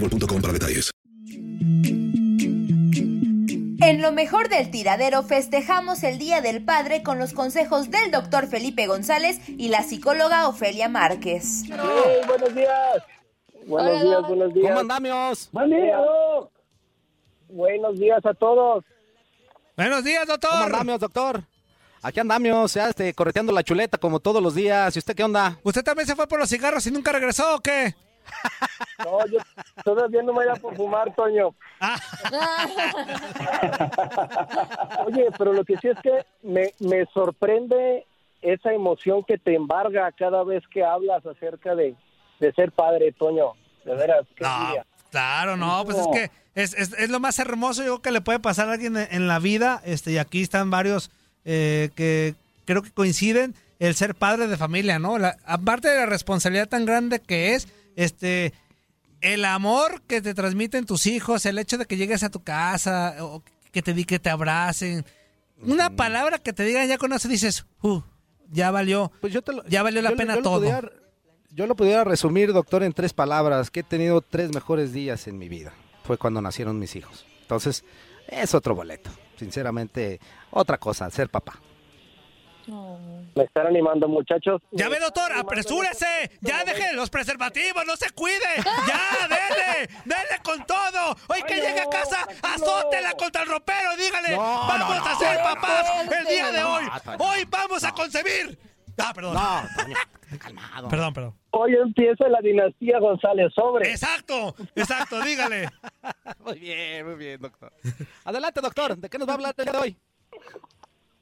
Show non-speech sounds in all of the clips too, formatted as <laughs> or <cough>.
boostmobile.com para detalles. En lo mejor del tiradero festejamos el Día del Padre con los consejos del doctor Felipe González y la psicóloga Ofelia Márquez. Buenos días. Buenos días, buenos días. ¿Cómo andamos? Buen día. Buenos días a todos. Buenos días, doctor. ¿Cómo andamos, doctor? Aquí andamos, ya este, correteando la chuleta como todos los días. ¿Y usted qué onda? ¿Usted también se fue por los cigarros y nunca regresó o qué? No, yo todavía no me voy a por fumar, Toño. Oye, pero lo que sí es que me, me sorprende esa emoción que te embarga cada vez que hablas acerca de, de ser padre, Toño. De veras, qué No, claro, no, pues es que es, es- es lo más hermoso yo creo que le puede pasar a alguien en, en la vida. Este, y aquí están varios eh, que creo que coinciden el ser padre de familia, ¿no? La- aparte de la responsabilidad tan grande que es, este, el amor que te transmiten tus hijos, el hecho de que llegues a tu casa, o que te di que te abracen, una palabra que te digan ya con eso dices, uh, ya valió, ya valió la Yo- pena yo todo. pudiera- yo lo pudiera resumir, doctor, en tres palabras, que he tenido tres mejores días en mi vida. Fue cuando nacieron mis hijos. Entonces, es otro boleto. Sinceramente, otra cosa, ser papá. Me están animando, muchachos. Ya ve, doctor, apresúrese. Ya deje los preservativos, no se cuide. Ya, dele, dele con todo. Hoy que llegue a casa, azótela contra el ropero. Dígale, No, vamos a ser papás el día de No, hoy. Toño. Hoy vamos a concebir. Ah, perdón. No, Toño, calmado. Perdón, perdón. Hoy empieza la dinastía González Sobre. Exacto, exacto, dígale. <laughs> Muy bien, muy bien, doctor. Adelante, doctor. ¿De qué nos va a hablar el día de hoy?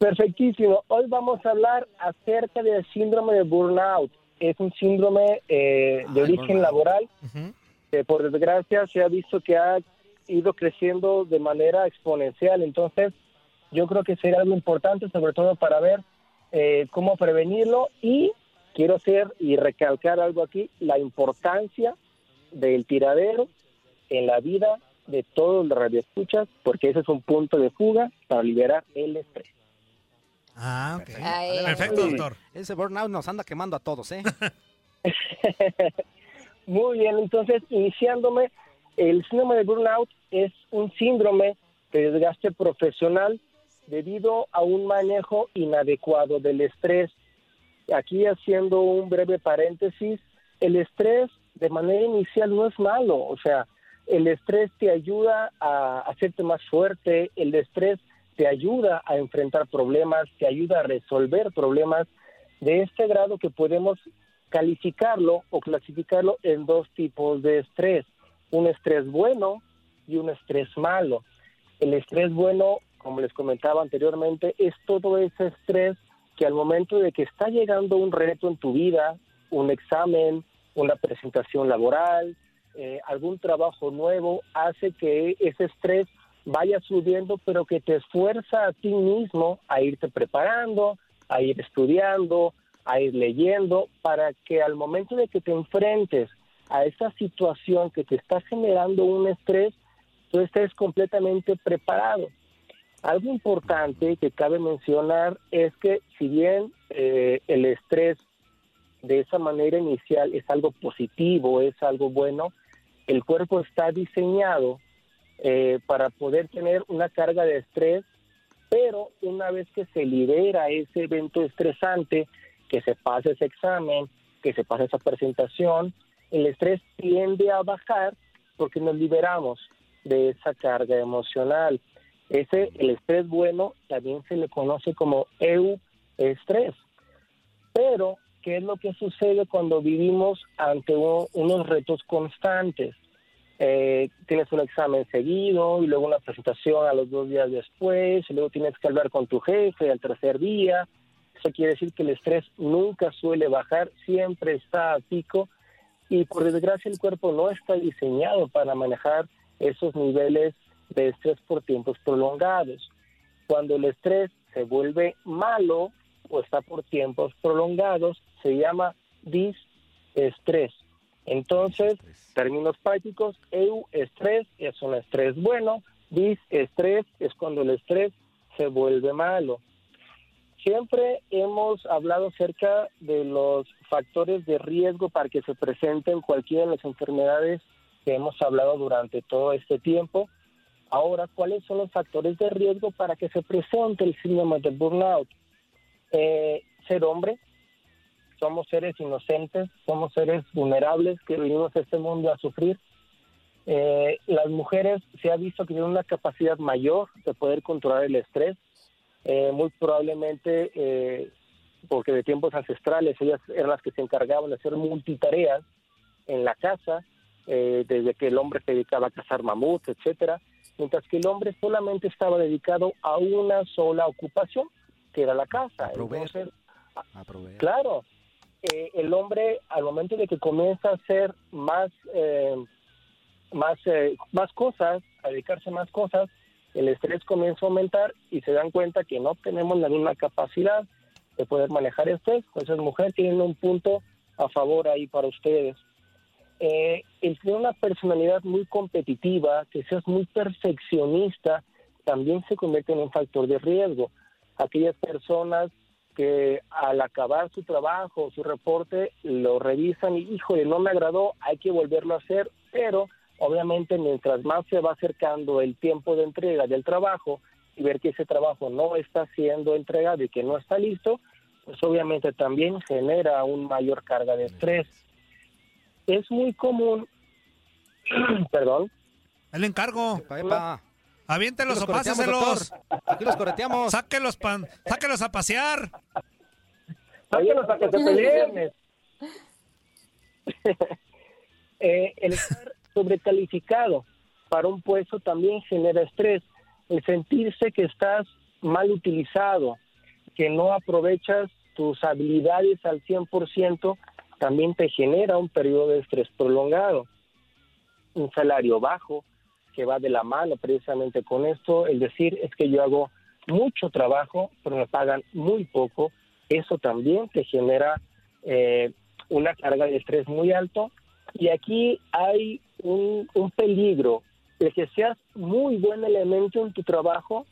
Perfectísimo. Hoy vamos a hablar acerca del síndrome de burnout. Es un síndrome eh, de origen laboral que por desgracia se ha visto que ha ido creciendo de manera exponencial. Entonces, yo creo que sería algo importante, sobre todo para ver eh, cómo prevenirlo y quiero hacer y recalcar algo aquí, la importancia del tiradero en la vida de todos los radioescuchas, porque ese es un punto de fuga para liberar el estrés. Ah, ok. Ay, Perfecto, ay. doctor. Ese burnout nos anda quemando a todos, ¿eh? <laughs> Muy bien, entonces iniciándome, el síndrome de burnout es un síndrome de desgaste profesional debido a un manejo inadecuado del estrés. Aquí haciendo un breve paréntesis, el estrés de manera inicial no es malo, o sea, el estrés te ayuda a hacerte más fuerte, el estrés te ayuda a enfrentar problemas, te ayuda a resolver problemas de este grado que podemos calificarlo o clasificarlo en dos tipos de estrés, un estrés bueno y un estrés malo. El estrés bueno, como les comentaba anteriormente, es todo ese estrés que al momento de que está llegando un reto en tu vida, un examen, una presentación laboral, eh, algún trabajo nuevo, hace que ese estrés vaya subiendo, pero que te esfuerza a ti mismo a irte preparando, a ir estudiando, a ir leyendo, para que al momento de que te enfrentes a esa situación que te está generando un estrés, tú estés completamente preparado. Algo importante que cabe mencionar es que si bien eh, el estrés de esa manera inicial es algo positivo, es algo bueno, el cuerpo está diseñado eh, para poder tener una carga de estrés, pero una vez que se libera ese evento estresante, que se pasa ese examen, que se pasa esa presentación, el estrés tiende a bajar porque nos liberamos de esa carga emocional. Ese, el estrés bueno, también se le conoce como eu-estrés. Pero, ¿qué es lo que sucede cuando vivimos ante unos retos constantes? Eh, tienes un examen seguido y luego una presentación a los dos días después, y luego tienes que hablar con tu jefe al tercer día. Eso quiere decir que el estrés nunca suele bajar, siempre está a pico y por desgracia el cuerpo no está diseñado para manejar esos niveles de estrés por tiempos prolongados. Cuando el estrés se vuelve malo o está por tiempos prolongados, se llama disestrés. Entonces, términos prácticos, EU estrés es un estrés bueno, disestrés es cuando el estrés se vuelve malo. Siempre hemos hablado acerca de los factores de riesgo para que se presenten cualquiera de las enfermedades que hemos hablado durante todo este tiempo. Ahora, ¿cuáles son los factores de riesgo para que se presente el síndrome de burnout? Eh, ser hombre, somos seres inocentes, somos seres vulnerables que venimos a este mundo a sufrir. Eh, las mujeres se ha visto que tienen una capacidad mayor de poder controlar el estrés, eh, muy probablemente porque de tiempos ancestrales ellas eran las que se encargaban de hacer multitareas en la casa, eh, desde que el hombre se dedicaba a cazar mamuts, etcétera, mientras que el hombre solamente estaba dedicado a una sola ocupación, que era la casa. Entonces, claro, eh, el hombre al momento de que comienza a hacer más, eh, más, más cosas, a dedicarse a más cosas, el estrés comienza a aumentar y se dan cuenta que no tenemos la misma capacidad de poder manejar estrés. Entonces, mujer tienen un punto a favor ahí para ustedes eh, el tener una personalidad muy competitiva, que seas muy perfeccionista, también se convierte en un factor de riesgo. Aquellas personas que al acabar su trabajo, su reporte, lo revisan y, híjole, no me agradó, hay que volverlo a hacer, pero obviamente mientras más se va acercando el tiempo de entrega del trabajo y ver que ese trabajo no está siendo entregado y que no está listo, pues obviamente también genera un mayor carga de estrés es muy común, <clears throat> perdón. El encargo. Aviéntelos o páseselos. Aquí los correteamos. Sáquelos, pan, sáquelos a pasear. Sáquelos a que se peleen. <laughs> eh, el estar sobrecalificado para un puesto también genera estrés. El sentirse que estás mal utilizado, que no aprovechas tus habilidades al 100%, también te genera un periodo de estrés prolongado. Un salario bajo que va de la mano precisamente con esto, el decir es que yo hago mucho trabajo, pero me pagan muy poco, eso también te genera eh, una carga de estrés muy alto. Y aquí hay un, un peligro de que seas muy buen elemento en tu trabajo,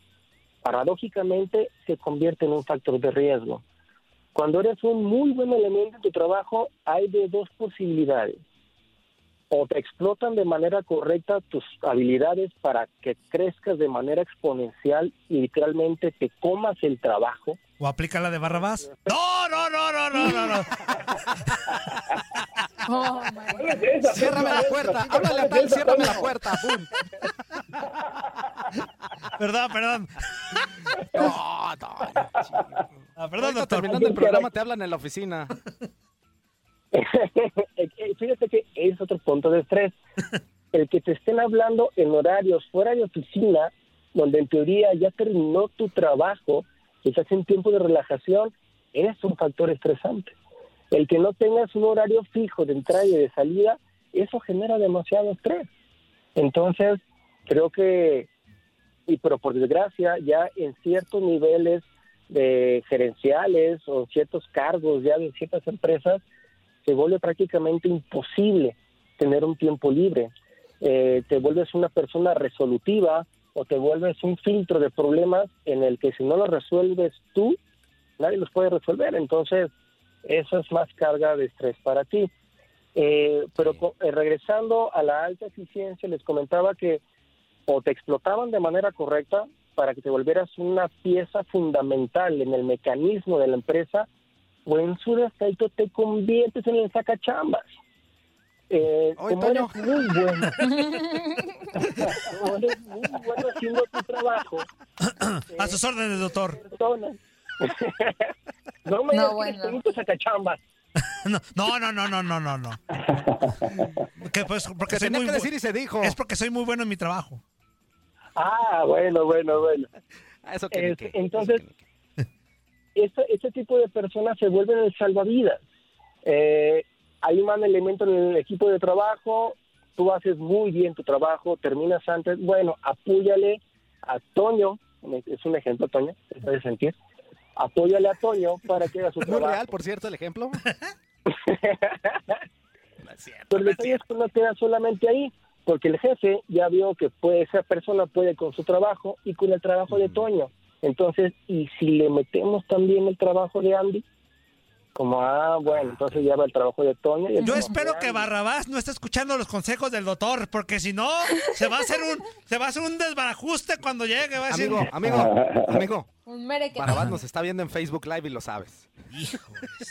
paradójicamente se convierte en un factor de riesgo. Cuando eres un muy buen elemento en tu trabajo, hay de dos posibilidades. O te explotan de manera correcta tus habilidades para que crezcas de manera exponencial y literalmente te comas el trabajo. ¿O aplica la de Barrabás? No, no, no, no, no, no. no. <laughs> Oh, ciérrame la puerta, háblale a tal, ciérrame la puerta, ¡pum! perdón, perdón. No, no, <laughs> Ah, perdón, doctor. Terminando el programa te hablan en la oficina. <laughs> Fíjate que es otro punto de estrés. <laughs> El que te estén hablando en horarios fuera de oficina, donde en teoría ya terminó tu trabajo, quizás en tiempo de relajación, es un factor estresante. El que no tengas un horario fijo de entrada y de salida, eso genera demasiado estrés. Entonces, creo que, y pero por desgracia, ya en ciertos niveles de gerenciales o ciertos cargos ya de ciertas empresas, se vuelve prácticamente imposible tener un tiempo libre. Eh, te vuelves una persona resolutiva o te vuelves un filtro de problemas en el que si no lo resuelves tú, nadie los puede resolver. Entonces, eso es más carga de estrés para ti. Eh, pero eh, regresando a la alta eficiencia, les comentaba que o te explotaban de manera correcta para que te volvieras una pieza fundamental en el mecanismo de la empresa, o en su defecto te conviertes en el sacachambas. Eh, como eres muy bueno, <laughs> como eres muy bueno haciendo tu trabajo. <clears throat> A sus órdenes, doctor. <laughs> no me no, digas bueno. que sacachambas. <laughs> No, no, no, no, no, no, no. Que pues, porque soy muy que decir y se dijo. Es porque soy muy bueno en mi trabajo. Ah, bueno, bueno, bueno. Eso que, es, entonces, este, este tipo de personas se vuelven el salvavidas. Eh, hay un mal elemento en el equipo de trabajo, tú haces muy bien tu trabajo, terminas antes, bueno, apóyale a Toño, es un ejemplo, Toño, se puede sentir, apóyale a Toño para que haga su trabajo. <laughs> ¿Muy real, por cierto, el ejemplo? <laughs> no es cierto, Pero el detalle es que no queda solamente ahí, porque el jefe ya vio que puede, esa persona puede con su trabajo y con el trabajo de Toño. Entonces, ¿y si le metemos también el trabajo de Andy? Como, ah, bueno, entonces ya va el trabajo de Toño. Y Yo espero que Barrabás no esté escuchando los consejos del doctor, porque si no, se va a hacer un, se va a hacer un desbarajuste cuando llegue. Va a amigo, decir... amigo, amigo. Un Barrabás nos está viendo en Facebook Live y lo sabes. Hijo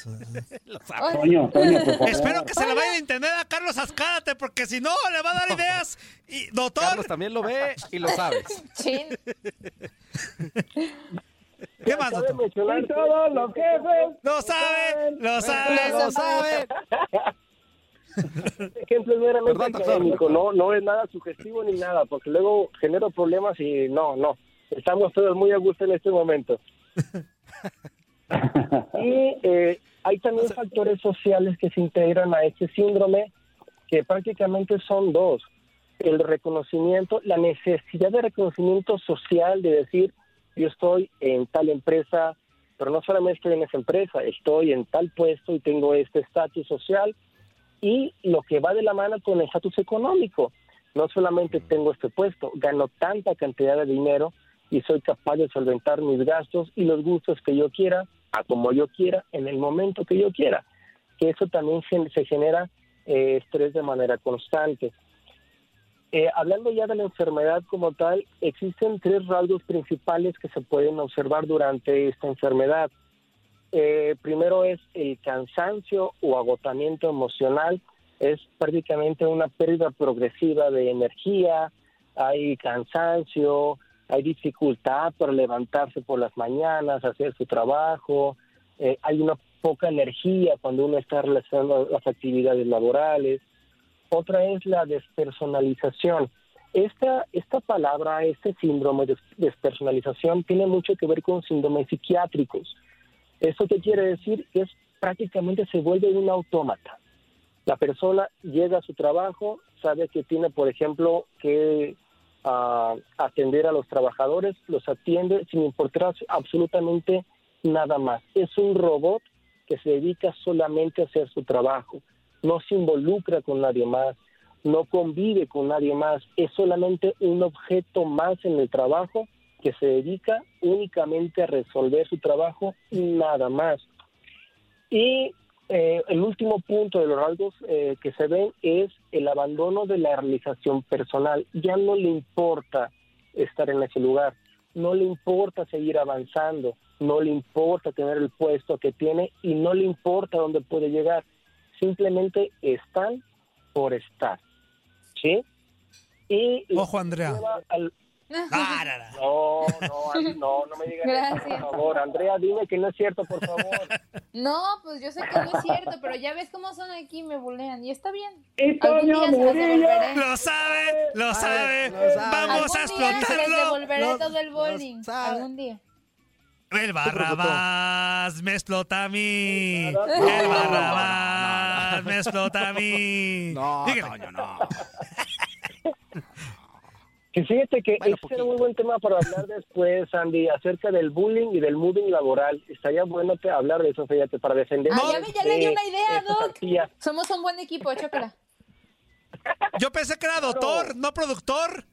<laughs> lo sabes. Toño, Toño, Espero que se le vaya a entender a Carlos Ascárate, porque si no, le va a dar <laughs> ideas. Y, doctor. Carlos también lo ve y lo sabes. Chin. <laughs> ¿Qué más, doctor? todo lo que Lo sabe, lo sabe, lo sabe. <laughs> ejemplo es meramente académico, no, no es nada sugestivo ni nada, porque luego genero problemas y no, no. Estamos todos muy a gusto en este momento. <laughs> y eh, hay también factores sociales que se integran a este síndrome, que prácticamente son dos. El reconocimiento, la necesidad de reconocimiento social, de decir, yo estoy en tal empresa, pero no solamente estoy en esa empresa, estoy en tal puesto y tengo este estatus social y lo que va de la mano con el estatus económico. No solamente tengo este puesto, gano tanta cantidad de dinero y soy capaz de solventar mis gastos y los gustos que yo quiera, a como yo quiera, en el momento que yo quiera. Que eso también se, genera eh, estrés de manera constante. Eh, hablando ya de la enfermedad como tal, existen tres rasgos principales que se pueden observar durante esta enfermedad. Eh, primero es el cansancio o agotamiento emocional, es prácticamente una pérdida progresiva de energía, hay cansancio, hay dificultad para levantarse por las mañanas, hacer su trabajo, eh, hay una poca energía cuando uno está realizando las actividades laborales, otra es la despersonalización. Esta, esta palabra, este síndrome de despersonalización tiene mucho que ver con síndromes psiquiátricos. ¿Eso qué quiere decir? Es prácticamente se vuelve un autómata. La persona llega a su trabajo, sabe que tiene, por ejemplo, que ah, atender a los trabajadores, los atiende sin importar absolutamente nada más. Es un robot que se dedica solamente a hacer su trabajo no se involucra con nadie más, no convive con nadie más, es solamente un objeto más en el trabajo que se dedica únicamente a resolver su trabajo y nada más. Y eh, el último punto de los rasgos eh, que se ven es el abandono de la realización personal. Ya no le importa estar en ese lugar, no le importa seguir avanzando, no le importa tener el puesto que tiene y no le importa dónde puede llegar simplemente están por estar. ¿Sí? Y Ojo, Andrea. Ah, no, no. No, no, no, me digas eso, Gracias. por favor. Andrea, dime que no es cierto, por favor. No, pues yo sé que no es cierto, pero ya ves cómo son aquí, me bulean. Y está bien. Y Toño Murillo. Lo sabe, lo sabe. lo sabe. Vamos a les explotarlo. devolveré Lo- todo el bowling. Algún día. El Barrabás me explota a mí. El Barrabás no, no. me explota a mí. <laughs> No, Dígame. Toño, no. <laughs> Que fíjate que Bueno, ese será un buen tema para hablar después, Andy, acerca del bullying y del moving laboral. Estaría bueno que hablar de eso, fíjate, para defender. Ah, ya ve, ya le di una idea, Doc. Doc. Somos un buen equipo, chócala. Yo pensé que era doctor, no productor.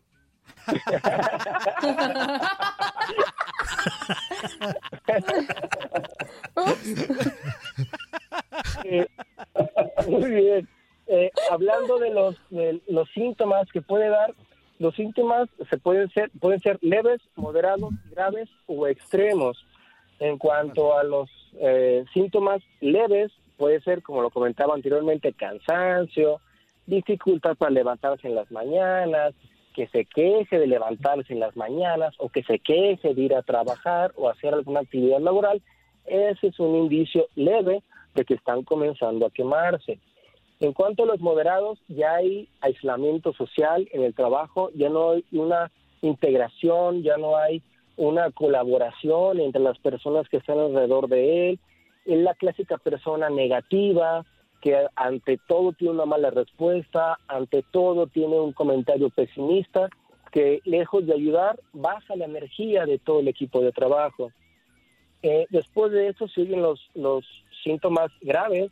Muy bien. Eh, hablando de los, de los síntomas que puede dar, los síntomas se pueden ser, pueden ser leves, moderados, graves o extremos. En cuanto a los eh, síntomas leves, puede ser, como lo comentaba anteriormente, cansancio, dificultad para levantarse en las mañanas, que se queje de levantarse en las mañanas o que se queje de ir a trabajar o hacer alguna actividad laboral, ese es un indicio leve de que están comenzando a quemarse. En cuanto a los moderados, ya hay aislamiento social en el trabajo, ya no hay una integración, ya no hay una colaboración entre las personas que están alrededor de él. Es la clásica persona negativa que ante todo tiene una mala respuesta, ante todo tiene un comentario pesimista que lejos de ayudar baja la energía de todo el equipo de trabajo. Eh, después de eso siguen los, los síntomas graves,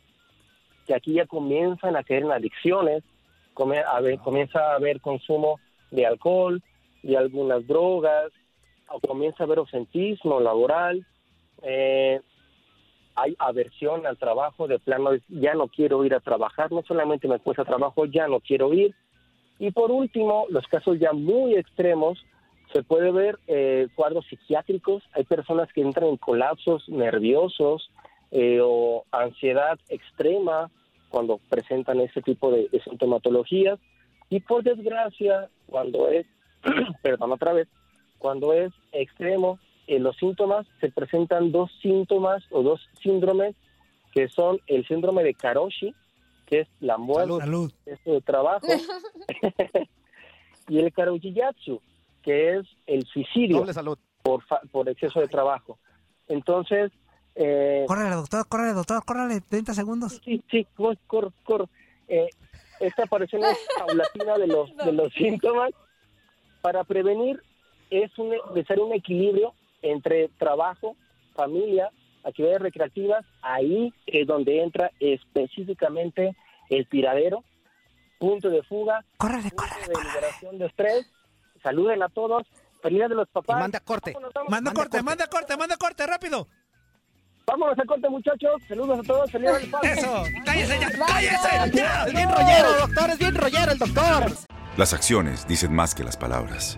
que aquí ya comienzan a caer en adicciones, a ver- comienza a haber consumo de alcohol, de algunas drogas, o comienza a haber ausentismo laboral, eh, hay aversión al trabajo, de plano ya no quiero ir a trabajar, no solamente me cuesta trabajo, ya no quiero ir. Y por último, los casos ya muy extremos, se puede ver eh, cuadros psiquiátricos, hay personas que entran en colapsos nerviosos eh, o ansiedad extrema cuando presentan ese tipo de, de sintomatologías y por desgracia cuando es, <clears throat> perdón otra vez, cuando es extremo, en los síntomas se presentan dos síntomas o dos síndromes que son el síndrome de Karoshi, que es la muerte Salud. de trabajo, <laughs> y el Karojiyatsu, que es el suicidio Doble salud. por, fa- por exceso de trabajo. Entonces, eh, Córrele, doctor, córrele, doctor, córrele, 30 segundos. sí, sí, cor, cor, cor. Eh, esta aparición es <laughs> paulatina de los, de los síntomas. Para prevenir es un, necesario un equilibrio entre trabajo, familia, actividades recreativas. Ahí es donde entra específicamente el tiradero, punto de fuga, Córrele, punto córrele, de córrele. liberación de estrés. Saluden a todos. Feliz de los Y papás. manda corte. Vámonos, vámonos. Manda Manda corte, corte. manda corte, manda corte, rápido. Vámonos a corte, muchachos. Saludos a todos. Feliz del padre. <laughs> Eso, cállese ya, cállese ya. Es bien rollero, doctor, es bien rollero el doctor. Las acciones dicen más que las palabras.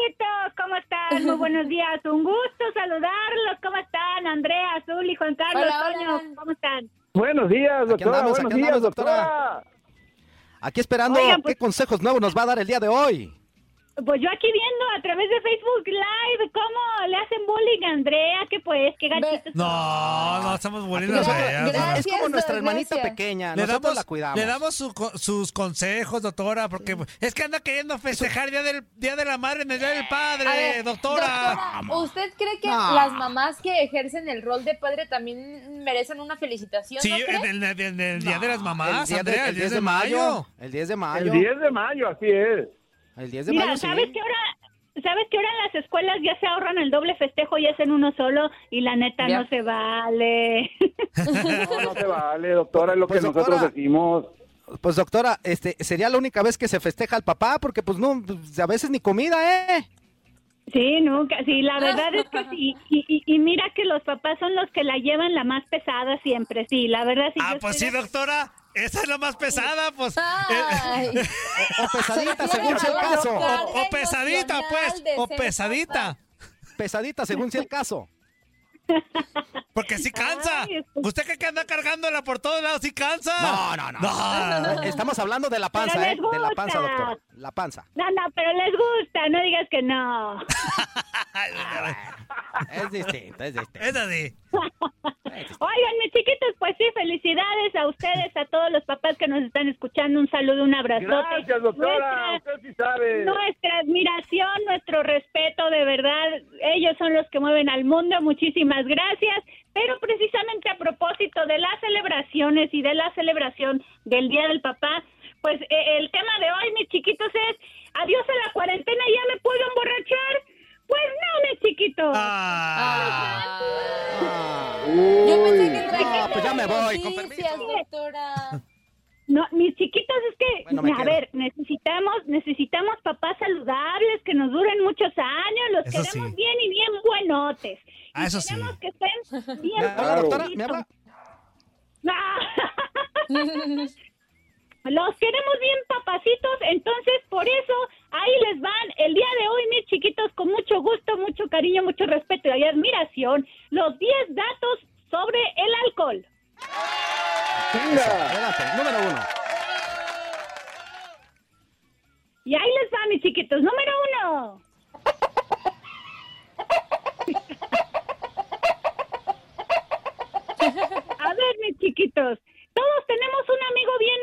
¿cómo están? Muy buenos días, un gusto saludarlos. ¿Cómo están? Andrea, Azul y Juan Carlos, Hola, hola. Toño, ¿cómo están? Buenos días, doctora. andamos, Buenos aquí días, andamos, doctora. doctora. Aquí esperando Oigan, pues- qué consejos nuevos nos va a dar el día de hoy. Pues yo aquí viendo a través de Facebook Live cómo le hacen bullying a Andrea, que pues, qué gachitos. no, no estamos volviendo a gracias. es como nuestra hermanita gracias. pequeña. Le Nosotros damos, la cuidamos. le damos su sus consejos, doctora, porque es que anda queriendo festejar Día del Día de la Madre en el Día del Padre, ver, doctora. doctora, ¿usted cree que No. las mamás que ejercen el rol de padre también merecen una felicitación? Sí, en el, Día de las Mamás, el día de- Andrea, el 10 de mayo. El 10 de mayo. El 10 de mayo, así es. El 10 de Mira, mayo, sí. ¿sabes qué ahora? ¿Sabes que ahora en las escuelas ya se ahorran el doble festejo y hacen uno solo? Y la neta Ya. no se vale. <laughs> No, no se vale, doctora, es lo Pues, que nosotros doctora. decimos. Pues doctora, este, sería la única vez que se festeja al papá, porque pues no, pues, a veces ni comida, ¿eh? Sí, nunca, sí, la verdad es que sí. Y, y, y mira que los papás son los que la llevan la más pesada siempre, sí, la verdad sí. Ah, yo pues sí, estoy doctora. Esa es la más pesada, pues. Eh, O pesadita, según sea el caso. O, o pesadita, pues. O pesadita. Pesadita, según sea el caso. Porque sí cansa. Ay, Usted que anda cargándola por todos lados, sí cansa. No, no, no. No. Estamos hablando de la panza, ¿eh? De la panza, gusta. doctora. La panza. No, no, pero les gusta, no digas que no. <laughs> Es distinto, es distinto. Es así. Oigan, mis chiquitos, pues sí, felicidades a ustedes, a todos los papás que nos están escuchando. Un saludo, un abrazote. Gracias, doctora. Nuestra- Usted sí sabe. Nuestra admiración, nuestro respeto, de verdad, ellos son los que mueven al mundo, muchísimas gracias. Pero precisamente a propósito de las celebraciones y de la celebración del Día del Papá, pues eh, el tema de hoy, mis chiquitos, es adiós a la cuarentena, ¿ya me puedo emborrachar? Pues no, mis chiquitos. Ah. Yo pensé que no, traía pues ya me voy, con noticias, doctora. No, mis chiquitos, es que, Bueno, a quedo. ver, necesitamos, necesitamos papás saludables, que nos duren muchos años, los Eso queremos sí. bien y bien buenotes. Ah, eso sí. queremos que estén bien ¿Me habla, doctora? ¿Me habla? <laughs> <laughs> Los queremos bien papacitos, entonces por eso ahí les van el día de hoy, mis chiquitos, con mucho gusto, mucho cariño, mucho respeto y admiración, los 10 datos sobre el alcohol. Adelante, número uno. Y ahí les va, mis chiquitos. Número uno. <laughs> A ver, mis chiquitos. Todos tenemos un amigo bien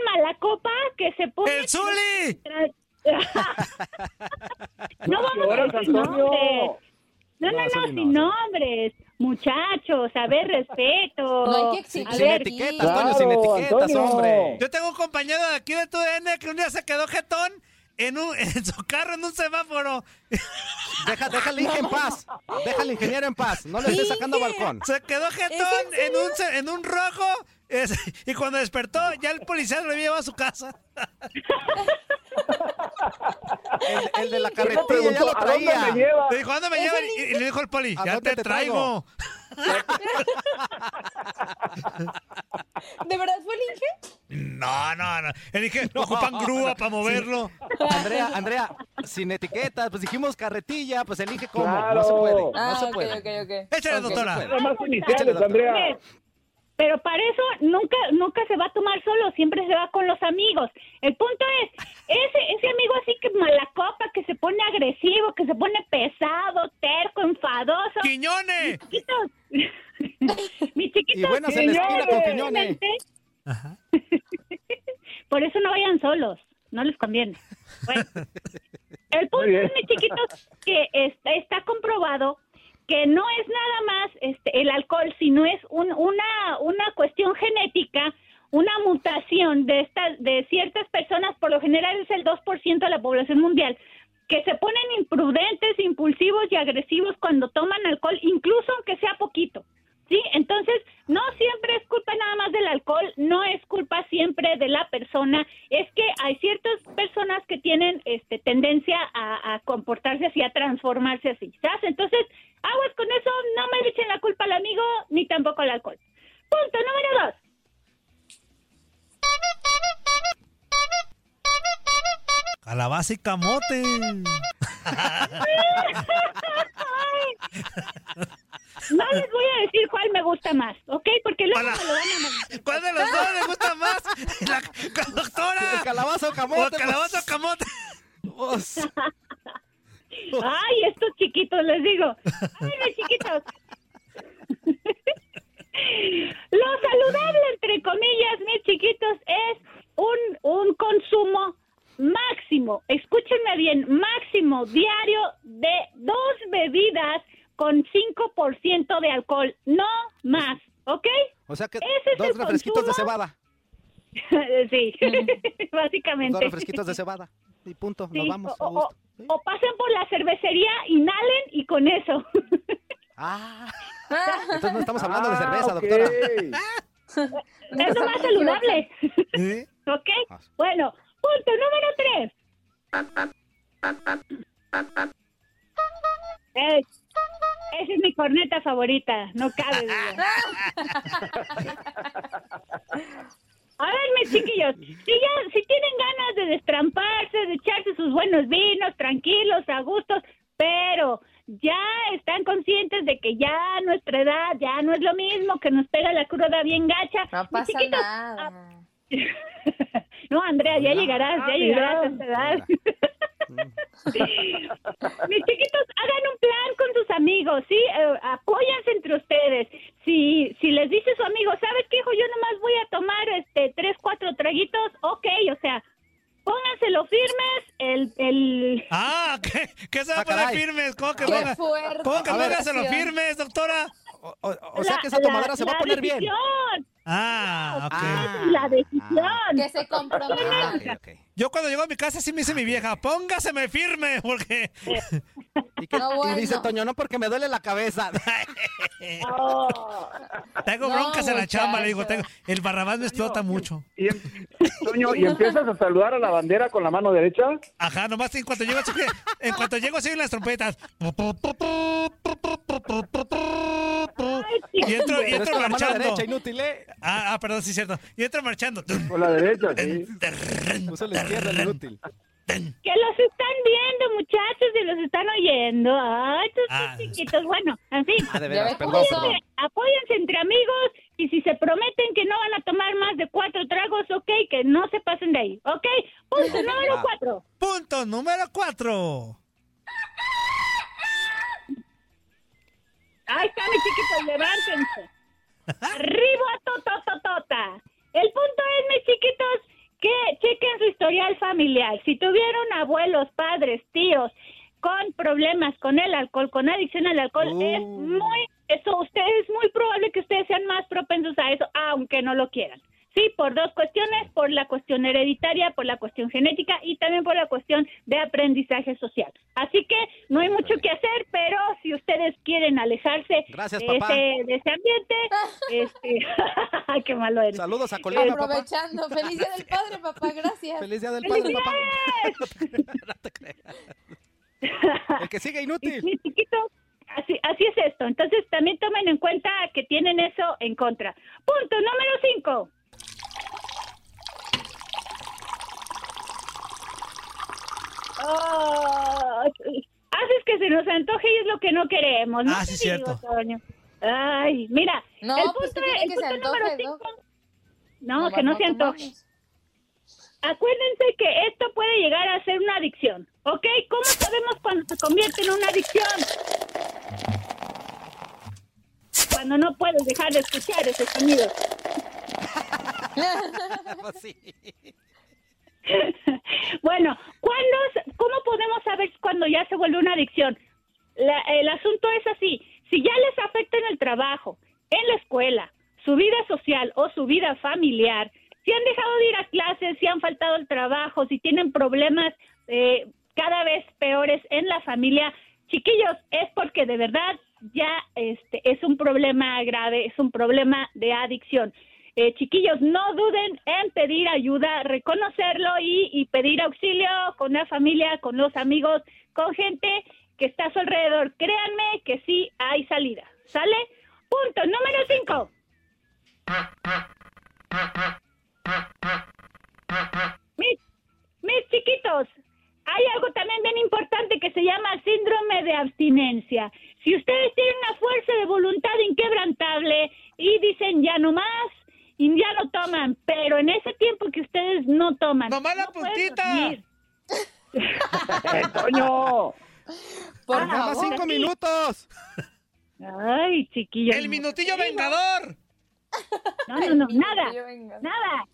que se pone... ¡El Zuli! <laughs> no vamos a decir nombres. No, no, No, sin no, nombres. Muchachos, a ver, respeto. No hay que exigir. Sin etiquetas, Claro, Toño, sin etiquetas, Antonio. hombre. Yo tengo un compañero de aquí de tu DN que un día se quedó jetón en, un, <laughs> en su carro en un semáforo. Deja, al <laughs> Inge en paz. Deja al ingeniero en paz. No le estés sacando balcón. Se quedó jetón en un, en un rojo. Es- y cuando despertó, ya el policía lo había llevado a su casa. <laughs> El, el de la carretilla ya preguntó, lo ¿a dónde traía. me lleva? Le dijo, ¿a dónde me llevan? Y, y le dijo el poli, ¿A ya dónde te, te traigo. ¿De verdad fue el Inge? No, no, no. Le dije, ocupan grúa para moverlo. Andrea, Andrea, sin etiquetas, pues dijimos carretilla, pues elige cómo. No se puede. No Ah, se ok, puede. ok, ok. Échale, doctora. Más iniciales, Échale, Andrea. Pero para eso nunca nunca se va a tomar solo, siempre se va con los amigos. El punto es, ese ese amigo así que malacopa, que se pone agresivo, que se pone pesado, terco, enfadoso. ¡Quiñone! Chiquitos. <laughs> Mis chiquitos. Y buenas en la esquina con Quiñones. obviamente, <laughs> Por eso no vayan solos, no les conviene. Bueno, el punto es, mis chiquitos, que está, está comprobado que no es nada más este, el alcohol, sino es un- una, una cuestión genética, una mutación de, estas de ciertas personas, por lo general es el 2% de la población mundial, que se ponen imprudentes, impulsivos y agresivos cuando toman alcohol, incluso aunque sea poquito. ¿Sí? Entonces, no siempre es culpa nada más del alcohol, no es culpa siempre de la persona, es que hay ciertas personas que tienen este, tendencia a, a comportarse así, a transformarse así, ¿sabes? Entonces, aguas con eso, no me le echen la culpa al amigo, ni tampoco al alcohol. Punto número dos. Calabaza y camote. <laughs> No les voy a decir cuál me gusta más, ¿ok? Porque luego Hola. me lo van a mandar. ¿Cuál de los dos le gusta más? La, doctora. El calabazo o camote. O calabaza o camote. pues. Ay, estos chiquitos, les digo. Ay, mis chiquitos. Lo saludable, entre comillas, mis chiquitos, es un, un consumo máximo, escúchenme bien, máximo diario de dos bebidas con 5% de alcohol, no más, ¿ok? O sea que Ese es dos el refresquitos de consumo. cebada. <laughs> sí, <laughs> básicamente. Dos refresquitos de cebada. Y punto. Nos Sí, vamos. o, o- gusto. o pasen por la cervecería, inhalen y con eso. <laughs> Ah. Entonces no estamos hablando de Ah, cerveza, ok. doctora. es lo más saludable. ¿Sí? ¿Ok? Ah. Bueno, punto número tres. Eh, esa es mi corneta favorita, no cabe duda. <laughs> A ver, mis chiquillos, si ya, si tienen ganas de destramparse, de echarse sus buenos vinos, tranquilos, a gustos, pero ya están conscientes de que ya nuestra edad ya no es lo mismo, que nos pega la cruda bien gacha. No pasa chiquitos, nada. <laughs> no, Andrea, ya Ah, llegarás, ya mira. llegarás a esa edad. <laughs> Mis chiquitos, hagan un plan con sus amigos, ¿sí? Eh, apóyanse entre ustedes. Si, si les dice su amigo, ¿sabes qué, hijo? Yo nomás voy a tomar este tres, cuatro traguitos, ok, o sea, pónganselo firmes, el... el... Ah, ¿qué, qué se va a Ah, poner caray. firmes? ¿Cómo que ponga? fuerte. ¿Cómo que póngaselo firmes, doctora? O, o- o sea la- que esa tomadera la- se va a la poner bien. decisión, Ah, ok. Ah. La decisión. Que se comprometan. Ah, ok, ok. Yo cuando llego a mi casa sí me dice mi vieja, póngaseme firme, porque... ¿Y, qué- No, y bueno. dice Toño, no porque me duele la cabeza. <laughs> Oh. Tengo No, broncas en la chamba, le digo, tengo... el barrabás me explota mucho. Y, em- Toño, ¿y empiezas a saludar a la bandera con la mano derecha? Ajá, nomás en cuanto llego, en cuanto llego así en las trompetas. Y entro, y entro marchando. derecha, inútil, ¿eh? Ah, ah, perdón, sí es cierto. Y entro marchando. Con la derecha, sí. Puso la izquierda, inútil. Que los están viendo, muchachos, y los están oyendo. Ay, tus Ah. chiquitos. Bueno, en fin. Ah, de veras, perdón. Apóyense, entre amigos y si se prometen que no van a tomar más de cuatro tragos, ok, que no se pasen de ahí, ok. Punto número cuatro. Punto número cuatro. Ahí está, mis chiquitos, <laughs> levántense. Arriba, totototota. El punto es, mis chiquitos, que chequen su historial familiar. Si tuvieron abuelos, padres, tíos con problemas con el alcohol, con adicción al alcohol, Uh. es muy, eso, ustedes, es muy probable que ustedes sean más propensos a eso, aunque no lo quieran. Sí, por dos cuestiones, por la cuestión hereditaria, por la cuestión genética y también por la cuestión de aprendizaje social. Así que no hay mucho que hacer, pero si ustedes quieren alejarse Gracias, de, papá. ese, de ese ambiente, <laughs> este, <laughs> qué malo eres. Saludos a Colima, papá. Aprovechando. <laughs> Feliz día del padre, papá. Gracias. Feliz día del padre, papá. No te creas. El que sigue inútil. así, así es esto. Entonces también tomen en cuenta que tienen eso en contra. Punto número cinco. Oh, haces que se nos antoje y es lo que no queremos. ¿no Ah, sí, digo, cierto. Toño? Ay, mira. No, el pues, punto, ¿qué quiere el que se punto número antoje, cinco. No, que no se antoje. tomamos. Acuérdense que esto puede llegar a ser una adicción, ¿ok? ¿Cómo sabemos cuando se convierte en una adicción? Cuando no puedes dejar de escuchar ese sonido. <laughs> Pues sí. <laughs> bueno, ¿cuándo, ¿cómo podemos saber cuando ya se vuelve una adicción? La- el asunto es así, si ya les afecta en el trabajo, en la escuela, su vida social o su vida familiar, si han dejado de ir a clases, si han faltado al trabajo, si tienen problemas eh, cada vez peores en la familia, chiquillos, es porque de verdad ya este es un problema grave, es un problema de adicción. Eh, chiquillos, no duden en pedir ayuda, reconocerlo y, pedir auxilio con la familia, con los amigos, con gente que está a su alrededor. Créanme que sí hay salida. ¿Sale? Punto número 5. Mis, mis chiquitos, hay algo también bien importante que se llama síndrome de abstinencia. Si ustedes tienen una fuerza de voluntad inquebrantable y dicen ya no más y ya no toman, pero en ese tiempo que ustedes no toman, ¡Nomás la no puntita! dormir. ¡Eh, <laughs> <laughs> Toño! Por Ah, ahora cinco sí. minutos. Ay, chiquillos. ¡El minutillo vengador! No, no, no, nada. Nada.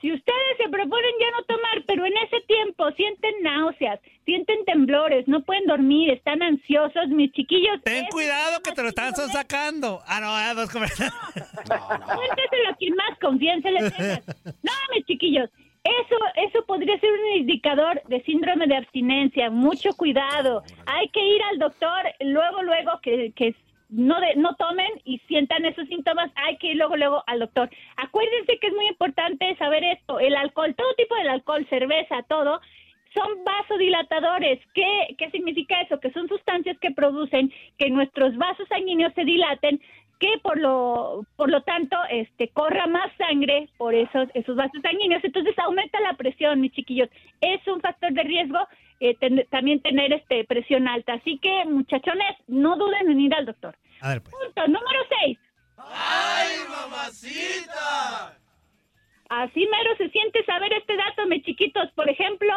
Si ustedes se proponen ya no tomar, pero en ese tiempo sienten náuseas, sienten temblores, no pueden dormir, están ansiosos, mis chiquillos. Ten cuidado que te lo están sacando. Ah, no, ah, dos comerciales. <laughs> Cuénteselo a quien más confianza le tengas. No, mis chiquillos, eso, eso podría ser un indicador de síndrome de abstinencia. Mucho cuidado. Hay que ir al doctor luego, luego que, que no, de, no tomen y sientan esos síntomas. Hay que ir luego, luego al doctor. Acuérdense que es muy importante saber esto. El alcohol, todo tipo de alcohol, cerveza, todo, son vasodilatadores. ¿Qué, ¿Qué significa eso? Que son sustancias que producen que nuestros vasos sanguíneos se dilaten que por lo por lo tanto este corra más sangre por esos esos vasos sanguíneos entonces aumenta la presión mis chiquillos es un factor de riesgo eh, también tener este presión alta así que muchachones no duden en ir al doctor a pues. punto número 6 ay mamacita Así mero se siente saber este dato, mis chiquitos. Por ejemplo,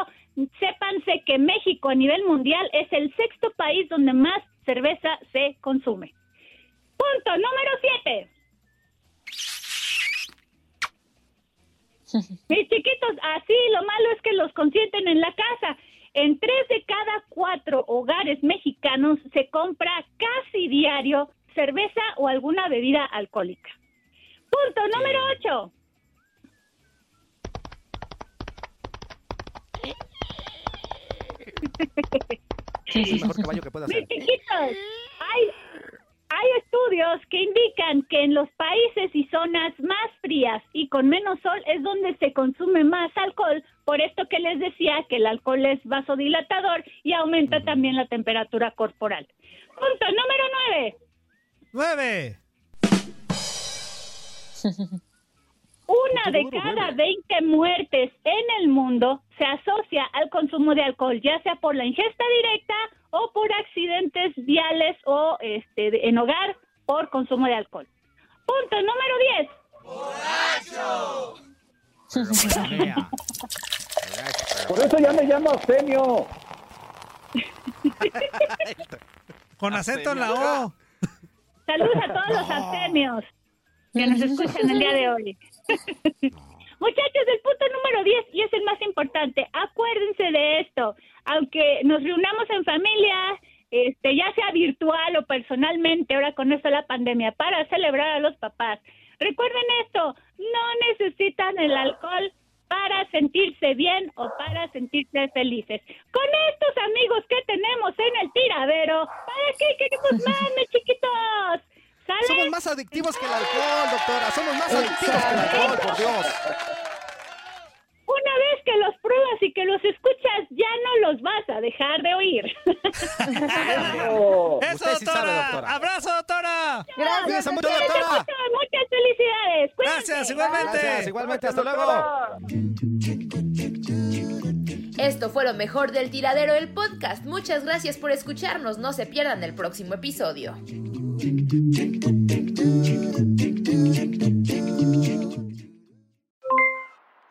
sépanse que México a nivel mundial es el sexto país donde más cerveza se consume. Punto número 7. <laughs> Mis chiquitos, así lo malo es que los consienten en la casa. En tres de cada cuatro hogares mexicanos se compra casi diario cerveza o alguna bebida alcohólica. Punto número 8. Mis chiquitos, hay, hay estudios que indican que en los países y zonas más frías y con menos sol es donde se consume más alcohol. Por esto que les decía que el alcohol es vasodilatador y aumenta también la temperatura corporal. Punto número 9. 9. <laughs> Una de cada 20 muertes en el mundo se asocia al consumo de alcohol, ya sea por la ingesta directa o por accidentes viales o este en hogar por consumo de alcohol. Punto número 10. Por eso ya me llamo Arsenio. <laughs> Con acento en la O. Saludos a todos los artemios que nos escuchan el día de hoy. <laughs> Muchachos, el punto número 10, y es el más importante, acuérdense de esto, aunque nos reunamos en familia, este, ya sea virtual o personalmente, ahora con esto la pandemia, para celebrar a los papás. Recuerden esto, no necesitan el alcohol para sentirse bien o para sentirse felices. Con estos amigos que tenemos en el tiradero, ¿para qué queremos <laughs> más, mis chiquitos? Somos más adictivos que el alcohol, doctora. Somos más adictivos que el alcohol, por Dios. Una vez que los pruebas y que los escuchas, ya no los vas a dejar de oír. Eso, doctora. Abrazo, doctora. Gracias, mucho, doctora. Muchas felicidades. Gracias, igualmente. Gracias, igualmente. Hasta luego. Esto fue lo mejor del tiradero del podcast. Muchas gracias por escucharnos. No se pierdan el próximo episodio.